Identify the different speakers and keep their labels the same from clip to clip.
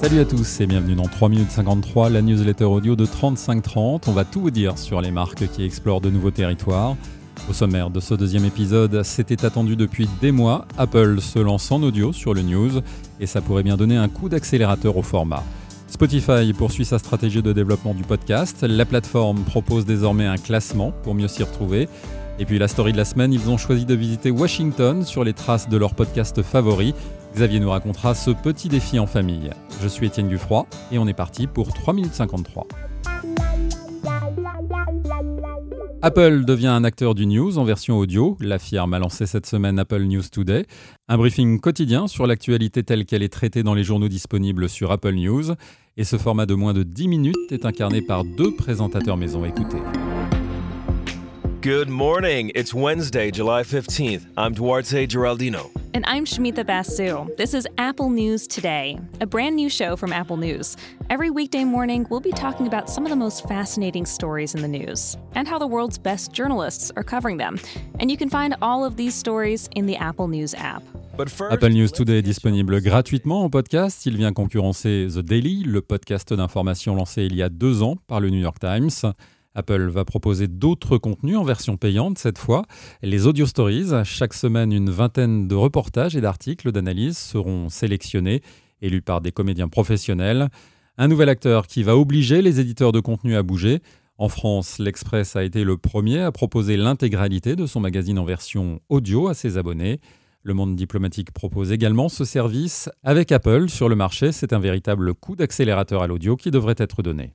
Speaker 1: Salut à tous et bienvenue dans 3 minutes 53, la newsletter audio de 3530. On va tout vous dire sur les marques qui explorent de nouveaux territoires. Au sommaire de ce deuxième épisode, c'était attendu depuis des mois, Apple se lance en audio sur le news et ça pourrait bien donner un coup d'accélérateur au format. Spotify poursuit sa stratégie de développement du podcast, la plateforme propose désormais un classement pour mieux s'y retrouver. Et puis la story de la semaine, ils ont choisi de visiter Washington sur les traces de leur podcast favori. Xavier nous racontera ce petit défi en famille. Je suis Étienne Dufroy et on est parti pour 3 minutes 53. Apple devient un acteur du news en version audio. La firme a lancé cette semaine Apple News Today, un briefing quotidien sur l'actualité telle qu'elle est traitée dans les journaux disponibles sur Apple News. Et ce format de moins de 10 minutes est incarné par deux présentateurs maison. Écoutez.
Speaker 2: Good morning. It's Wednesday, July 15th. I'm Duarte Geraldino.
Speaker 3: And I'm Shemitha Basu. This is Apple News Today, a brand new show from Apple News. Every weekday morning, we'll be talking about some of the most fascinating stories in the news and how the world's best journalists are covering them. And you can find all of these stories in the Apple News app.
Speaker 2: First,
Speaker 1: Apple News Today est disponible gratuitement en podcast. Il vient concurrencer The Daily, le podcast d'information lancé il y a deux ans par le New York Times. Apple va proposer d'autres contenus en version payante cette fois. Les Audio Stories, chaque semaine une vingtaine de reportages et d'articles d'analyse seront sélectionnés et lus par des comédiens professionnels. Un nouvel acteur qui va obliger les éditeurs de contenu à bouger. En France, l'Express a été le premier à proposer l'intégralité de son magazine en version audio à ses abonnés. Le monde diplomatique propose également ce service. Avec Apple sur le marché, c'est un véritable coup d'accélérateur à l'audio qui devrait être donné.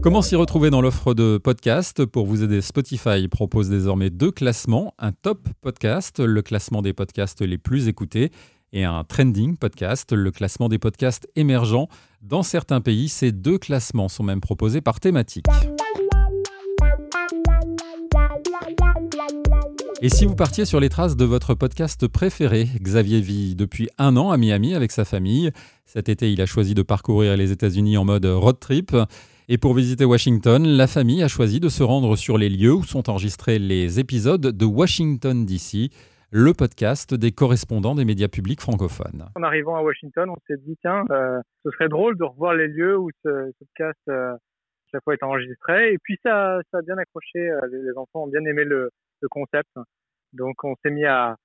Speaker 1: Comment s'y retrouver dans l'offre de podcast Pour vous aider, Spotify propose désormais deux classements, un top podcast, le classement des podcasts les plus écoutés, et un trending podcast, le classement des podcasts émergents. Dans certains pays, ces deux classements sont même proposés par thématique. Et si vous partiez sur les traces de votre podcast préféré, Xavier vit depuis un an à Miami avec sa famille. Cet été, il a choisi de parcourir les États-Unis en mode road trip. Et pour visiter Washington, la famille a choisi de se rendre sur les lieux où sont enregistrés les épisodes de Washington DC, le podcast des correspondants des médias publics francophones.
Speaker 4: En arrivant à Washington, on s'est dit, tiens, euh, ce serait drôle de revoir les lieux où ce, podcast euh, chaque fois est enregistré. Et puis ça, ça a bien accroché, euh, les, enfants ont bien aimé le concept. Donc on s'est mis à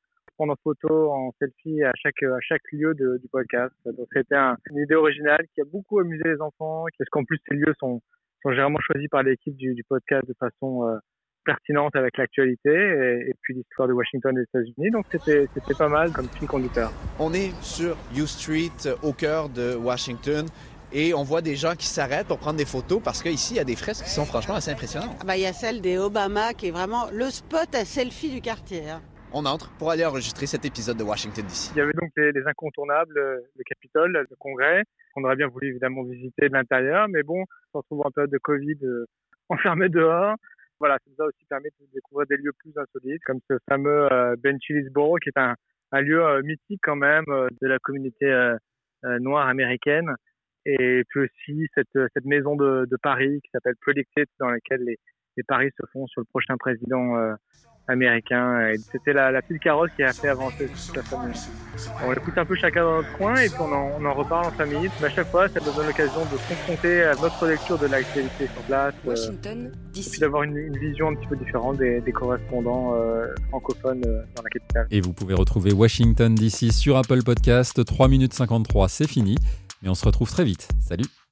Speaker 4: prendre en photo, en selfie à chaque, à chaque lieu de, du podcast. Donc c'était un, une idée originale qui a beaucoup amusé les enfants, parce qu'en plus ces lieux sont, sont généralement choisis par l'équipe du, du podcast de façon euh, pertinente avec l'actualité et, et puis l'histoire de Washington et des États-Unis. Donc c'était c'était pas mal comme fil conducteur.
Speaker 5: On est sur U Street, euh, au cœur de Washington, et on voit des gens qui s'arrêtent pour prendre des photos parce qu'ici, il y a des fresques qui sont franchement assez impressionnantes.
Speaker 6: Ah bah, Il y a celle des Obama qui est vraiment le spot à selfie du quartier. hein.
Speaker 5: On entre pour aller enregistrer cet épisode de Washington DC.
Speaker 4: Il y avait donc les, les incontournables, euh, le Capitole, le Congrès, qu'on aurait bien voulu évidemment visiter de l'intérieur, mais bon, on se retrouve en période de Covid, euh, enfermé dehors. Voilà, ça nous a aussi permis de découvrir des lieux plus insolites, comme ce fameux euh, Ben Chillisboro, qui est un, lieu euh, mythique quand même de la communauté noire américaine. Et puis aussi cette, maison de, Paris qui s'appelle Predicted, dans laquelle les, paris se font sur le prochain président américain. Et c'était la, la petite carrosse qui a fait avancer toute la famille. On écoute un peu chacun dans notre coin et puis on en, on en reparle en famille. Mais à chaque fois, ça nous donne l'occasion de se confronter à notre lecture de l'actualité sur place. euh, et puis d'avoir une, une vision un petit peu différente des, des correspondants euh, francophones euh, dans la capitale.
Speaker 1: Et vous pouvez retrouver Washington DC sur Apple Podcast. 3 minutes 53, c'est fini. Mais on se retrouve très vite. Salut